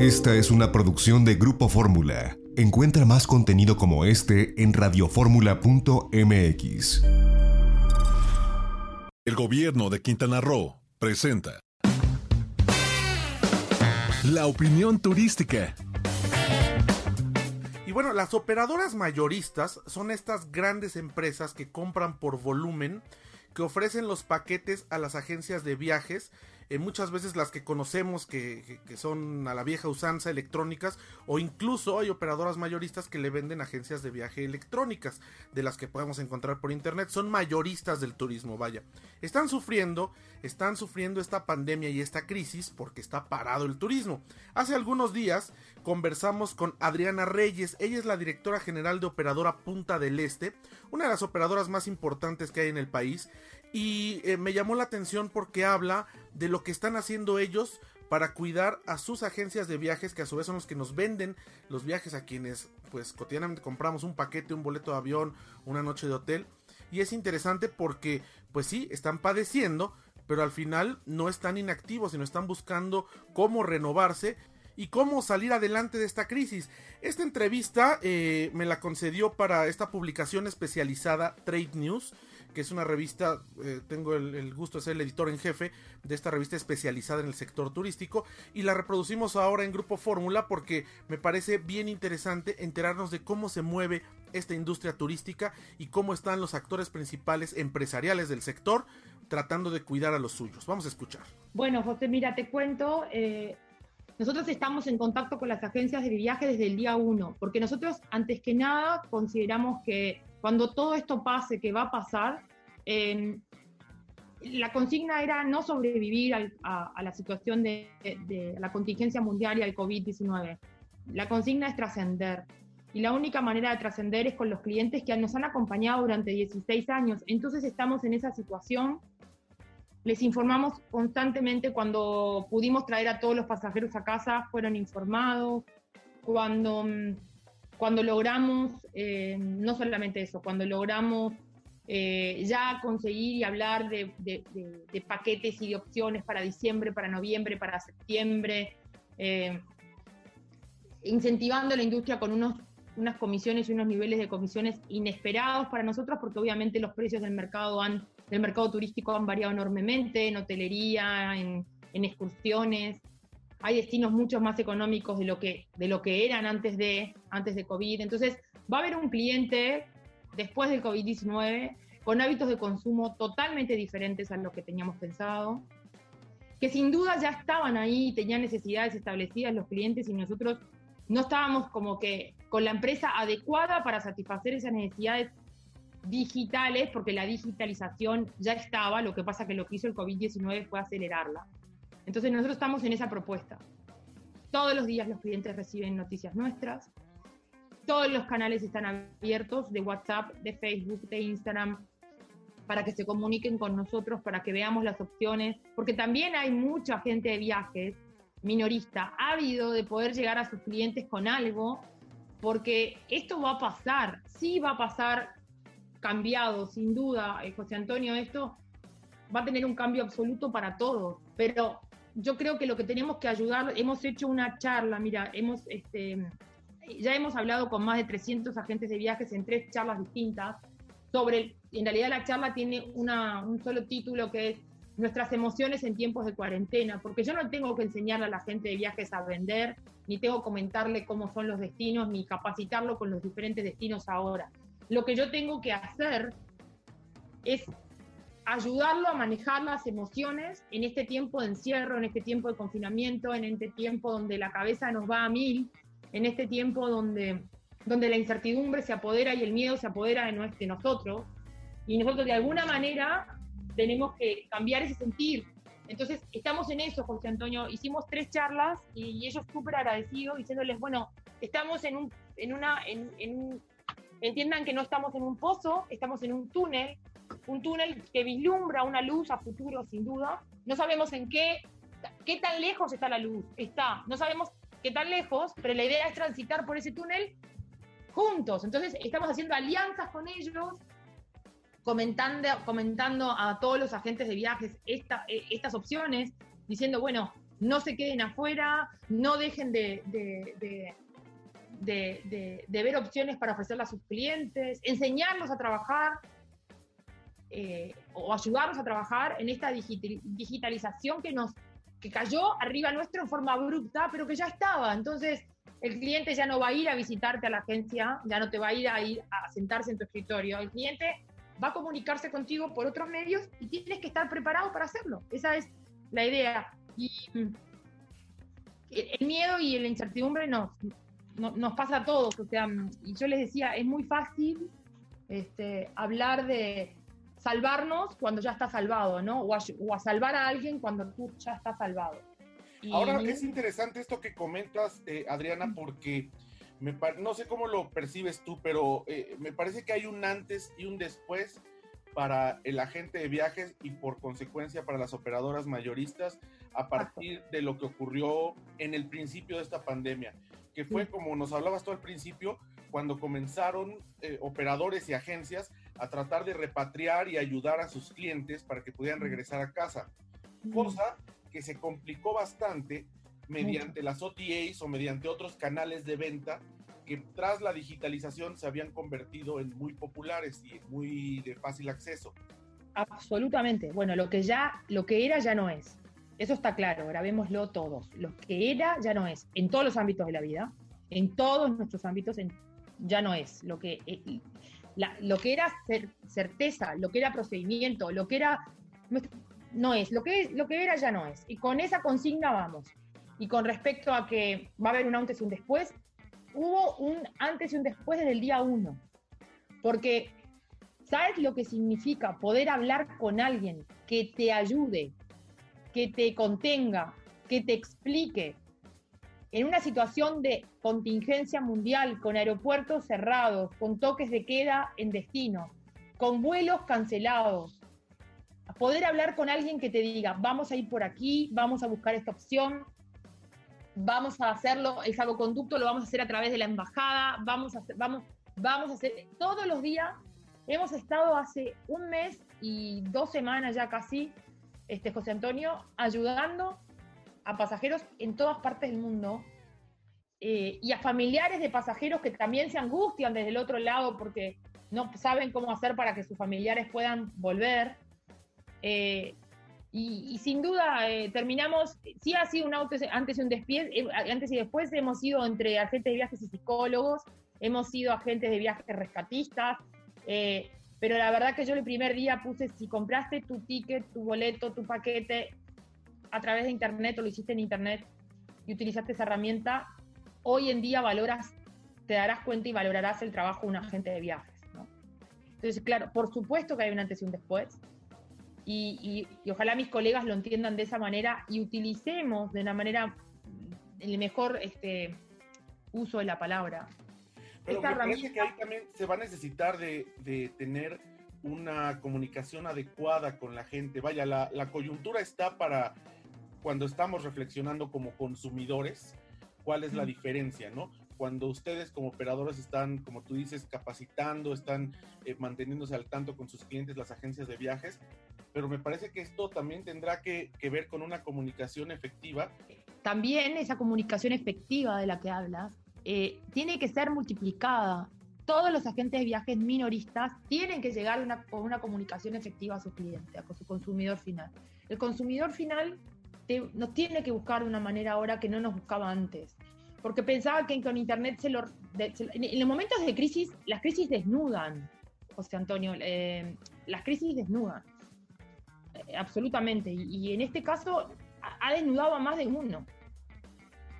Esta es una producción de Grupo Fórmula. Encuentra más contenido como este en radioformula.mx. El gobierno de Quintana Roo presenta la opinión turística. Y bueno, las operadoras mayoristas son estas grandes empresas que compran por volumen, que ofrecen los paquetes a las agencias de viajes eh, muchas veces las que conocemos que, son a la vieja usanza electrónicas o incluso hay operadoras mayoristas que le venden agencias de viaje electrónicas de las que podemos encontrar por internet son mayoristas del turismo vaya. Están sufriendo están sufriendo esta pandemia y esta crisis porque está parado el turismo. Hace algunos días conversamos con Adriana Reyes ella es la directora general de operadora Punta del Este una de las operadoras más importantes que hay en el país y eh, me llamó la atención porque habla de lo que están haciendo ellos para cuidar a sus agencias de viajes que a su vez son los que nos venden los viajes a quienes pues cotidianamente compramos un paquete, un boleto de avión, una noche de hotel y es interesante porque pues sí, están padeciendo pero al final no están inactivos sino están buscando cómo renovarse y cómo salir adelante de esta crisis. Esta entrevista eh, me la concedió para esta publicación especializada Trade News que es una revista, eh, tengo el, gusto de ser el editor en jefe de esta revista especializada en el sector turístico y la reproducimos ahora en Grupo Fórmula porque me parece bien interesante enterarnos de cómo se mueve esta industria turística y cómo están los actores principales empresariales del sector tratando de cuidar a los suyos. Vamos a escuchar. Bueno, José, mira, te cuento, eh, nosotros estamos en contacto con las agencias de viaje desde el día 1, porque nosotros antes que nada consideramos que cuando todo esto pase, que va a pasar, em, la consigna era no sobrevivir a, la situación de, la contingencia mundial y al COVID-19. La consigna es trascender. Y la única manera de trascender es con los clientes que nos han acompañado durante 16 años. Entonces estamos en esa situación. Les informamos constantemente cuando pudimos traer a todos los pasajeros a casa, fueron informados. Cuando mm, cuando logramos, eh, no solamente eso, cuando logramos eh, ya conseguir y hablar de, paquetes y de opciones para diciembre, para noviembre, para septiembre, eh, incentivando a la industria con unos, unas comisiones y unos niveles de comisiones inesperados para nosotros, porque obviamente los precios del mercado, han, del mercado turístico han variado enormemente, en hotelería, en, en excursiones, hay destinos mucho más económicos de lo que, de lo que eran antes de, antes de COVID. Entonces, va a haber un cliente después del COVID-19 con hábitos de consumo totalmente diferentes a lo que teníamos pensado, que sin duda ya estaban ahí, tenían necesidades establecidas los clientes y nosotros no estábamos como que con la empresa adecuada para satisfacer esas necesidades digitales, porque la digitalización ya estaba, lo que pasa que lo que hizo el COVID-19 fue acelerarla. Entonces nosotros estamos en esa propuesta. Todos los días los clientes reciben noticias nuestras, todos los canales están abiertos de WhatsApp, de Facebook, de Instagram, para que se comuniquen con nosotros, para que veamos las opciones, porque también hay mucha gente de viajes minorista, ávido de poder llegar a sus clientes con algo, porque esto va a pasar, sí va a pasar cambiado, sin duda, eh, José Antonio, esto va a tener un cambio absoluto para todos, pero yo creo que lo que tenemos que ayudar, hemos hecho una charla, mira, hemos, este, ya hemos hablado con más de 300 agentes de viajes en tres charlas distintas sobre, en realidad la charla tiene una, un solo título que es nuestras emociones en tiempos de cuarentena, porque yo no tengo que enseñarle a la gente de viajes a vender, ni tengo que comentarle cómo son los destinos, ni capacitarlo con los diferentes destinos ahora. Lo que yo tengo que hacer es ayudarlo a manejar las emociones en este tiempo de encierro, en este tiempo de confinamiento, en este tiempo donde la cabeza nos va a mil, en este tiempo donde, donde la incertidumbre se apodera y el miedo se apodera de, de nosotros. Y nosotros de alguna manera tenemos que cambiar ese sentir. Entonces, estamos en eso, José Antonio. Hicimos tres charlas y, ellos súper agradecidos, diciéndoles, bueno, estamos en, un, en una, en, en, entiendan que no estamos en un pozo, estamos en un túnel, un túnel que vislumbra una luz a futuro, sin duda. No sabemos en qué, qué tan lejos está la luz. Está, no sabemos qué tan lejos, pero la idea es transitar por ese túnel juntos. Entonces, estamos haciendo alianzas con ellos, comentando, comentando a todos los agentes de viajes esta, eh, estas opciones, diciendo, bueno, no se queden afuera, no dejen de, de, de, de ver opciones para ofrecerle a sus clientes, enseñarlos a trabajar eh, o ayudarnos a trabajar en esta digitalización que nos que cayó arriba nuestro en forma abrupta, pero que ya estaba. Entonces, el cliente ya no va a ir a visitarte a la agencia, ya no te va a ir a ir a sentarse en tu escritorio. El cliente va a comunicarse contigo por otros medios y tienes que estar preparado para hacerlo. Esa es la idea. Y el miedo y la incertidumbre nos, nos, pasa a todos. O sea, y yo les decía, es muy fácil este, hablar de, salvarnos cuando ya está salvado, ¿no? O a, salvar a alguien cuando tú ya estás salvado. Ahora es interesante esto que comentas, eh, Adriana, porque me no sé cómo lo percibes tú, pero eh, me parece que hay un antes y un después para el agente de viajes y por consecuencia para las operadoras mayoristas a partir de lo que ocurrió en el principio de esta pandemia, que fue como nos hablabas tú al principio, cuando comenzaron eh, operadores y agencias a tratar de repatriar y ayudar a sus clientes para que pudieran regresar a casa. Cosa que se complicó bastante mediante las OTAs o mediante otros canales de venta que tras la digitalización se habían convertido en muy populares y muy de fácil acceso. Absolutamente. Bueno, lo que ya, lo que era ya no es. Eso está claro, grabémoslo todos. Lo que era ya no es, en todos los ámbitos de la vida, en todos nuestros ámbitos, ya no es. Lo que eh, lo que era certeza, lo que era procedimiento, lo que era... No es, lo que, lo que era ya no es. Y con esa consigna vamos. Y con respecto a que va a haber un antes y un después, hubo un antes y un después desde el día uno. Porque, ¿sabes lo que significa poder hablar con alguien que te ayude, que te contenga, que te explique, en una situación de contingencia mundial, con aeropuertos cerrados, con toques de queda en destino, con vuelos cancelados, poder hablar con alguien que te diga, vamos a ir por aquí, vamos a buscar esta opción, vamos a hacerlo, el salvoconducto lo vamos a hacer a través de la embajada, vamos a hacer, vamos, vamos a hacer, todos los días hemos estado hace un mes y dos semanas ya casi, este, José Antonio, ayudando a pasajeros en todas partes del mundo eh, y a familiares de pasajeros que también se angustian desde el otro lado porque no saben cómo hacer para que sus familiares puedan volver. Eh, y, sin duda eh, terminamos, sí ha sido un antes, antes y un antes y después hemos ido entre agentes de viajes y psicólogos, hemos sido agentes de viajes rescatistas, pero la verdad que yo el primer día puse, si compraste tu ticket, tu boleto, tu paquete, a través de Internet o lo hiciste en Internet y utilizaste esa herramienta, hoy en día valoras, te darás cuenta y valorarás el trabajo de un agente de viajes. Entonces, claro, por supuesto que hay un antes y un después. Y, ojalá mis colegas lo entiendan de esa manera y utilicemos de una manera el mejor este, uso de la palabra. Pero me parece que ahí también se va a necesitar de, de tener una comunicación adecuada con la gente. Vaya, la, la coyuntura está para cuando estamos reflexionando como consumidores, cuál es la diferencia, ¿no? Cuando ustedes como operadores están, como tú dices, capacitando, están eh, manteniéndose al tanto con sus clientes, las agencias de viajes, pero me parece que esto también tendrá que, ver con una comunicación efectiva. También esa comunicación efectiva de la que hablas eh, tiene que ser multiplicada. Todos los agentes de viajes minoristas tienen que llegar una, con una comunicación efectiva a sus clientes, a su consumidor final. El consumidor final nos tiene que buscar de una manera ahora que no nos buscaba antes. Porque pensaba que con Internet se lo... en, los momentos de crisis, las crisis desnudan, José Antonio, eh, las crisis desnudan. Eh, absolutamente. Y, en este caso ha, desnudado a más de uno.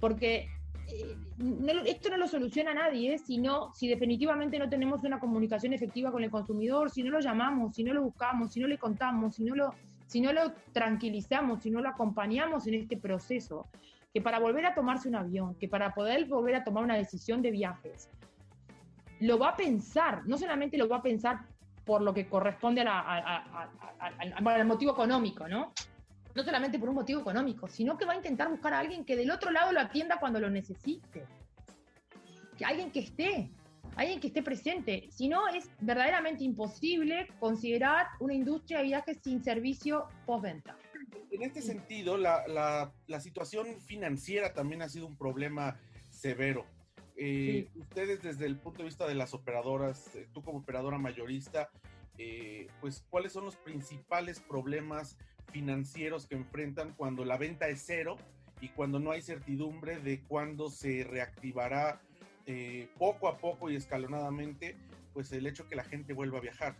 Porque eh, esto no lo soluciona nadie, sino si definitivamente no tenemos una comunicación efectiva con el consumidor, si no lo llamamos, si no lo buscamos, si no le contamos, si no lo si no lo tranquilizamos, si no lo acompañamos en este proceso, que para volver a tomarse un avión, que para poder volver a tomar una decisión de viajes, lo va a pensar, no solamente lo va a pensar por lo que corresponde al motivo económico, ¿no? No solamente por un motivo económico, sino que va a intentar buscar a alguien que del otro lado lo atienda cuando lo necesite. Que alguien que esté, alguien que esté presente. Si no, es verdaderamente imposible considerar una industria de viajes sin servicio postventa. En este sentido, la, situación financiera también ha sido un problema severo. Eh, ustedes desde el punto de vista de las operadoras, eh, tú como operadora mayorista, eh, pues cuáles son los principales problemas financieros que enfrentan cuando la venta es cero y cuando no hay certidumbre de cuándo se reactivará poco a poco y escalonadamente pues el hecho que la gente vuelva a viajar.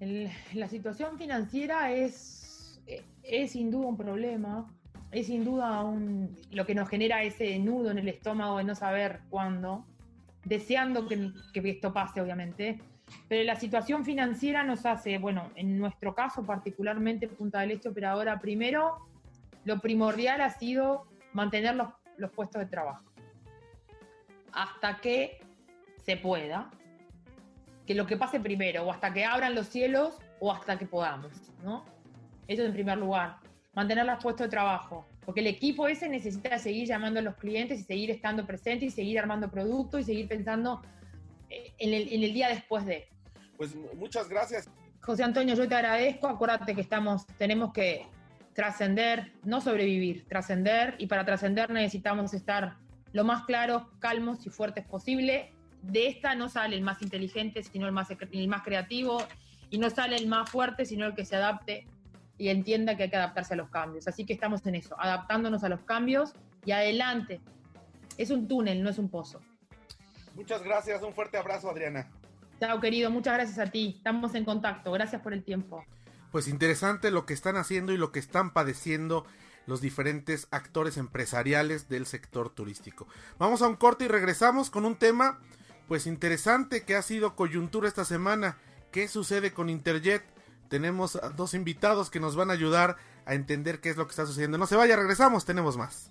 la situación financiera es, es sin duda un problema, es sin duda un, lo que nos genera ese nudo en el estómago de no saber cuándo, deseando que esto pase, obviamente. Pero la situación financiera nos hace, bueno, en nuestro caso particularmente Punta del Este Operadora, primero, lo primordial ha sido mantener los, los puestos de trabajo hasta que se pueda, que lo que pase primero, o hasta que abran los cielos, o hasta que podamos, ¿no? Eso en primer lugar. Mantener los puestos de trabajo, porque el equipo ese necesita seguir llamando a los clientes y seguir estando presente y seguir armando productos y seguir pensando en el, en el día después de. Pues muchas gracias. José Antonio, yo te agradezco. Acuérdate que estamos, tenemos que trascender, no sobrevivir, trascender, y para trascender necesitamos estar lo más claros, calmos y fuertes posible de esta no sale el más inteligente, sino el más, el más creativo, y no sale el más fuerte, sino el que se adapte y entienda que hay que adaptarse a los cambios. Así que estamos en eso, adaptándonos a los cambios y adelante. Es un túnel, no es un pozo. Muchas gracias, un fuerte abrazo, Adriana. Chao, querido, muchas gracias a ti. Estamos en contacto, gracias por el tiempo. Pues interesante lo que están haciendo y lo que están padeciendo los diferentes actores empresariales del sector turístico. Vamos a un corte y regresamos con un tema pues interesante que ha sido coyuntura esta semana. ¿Qué sucede con Interjet? Tenemos dos invitados que nos van a ayudar a entender qué es lo que está sucediendo. No se vaya, regresamos, tenemos más.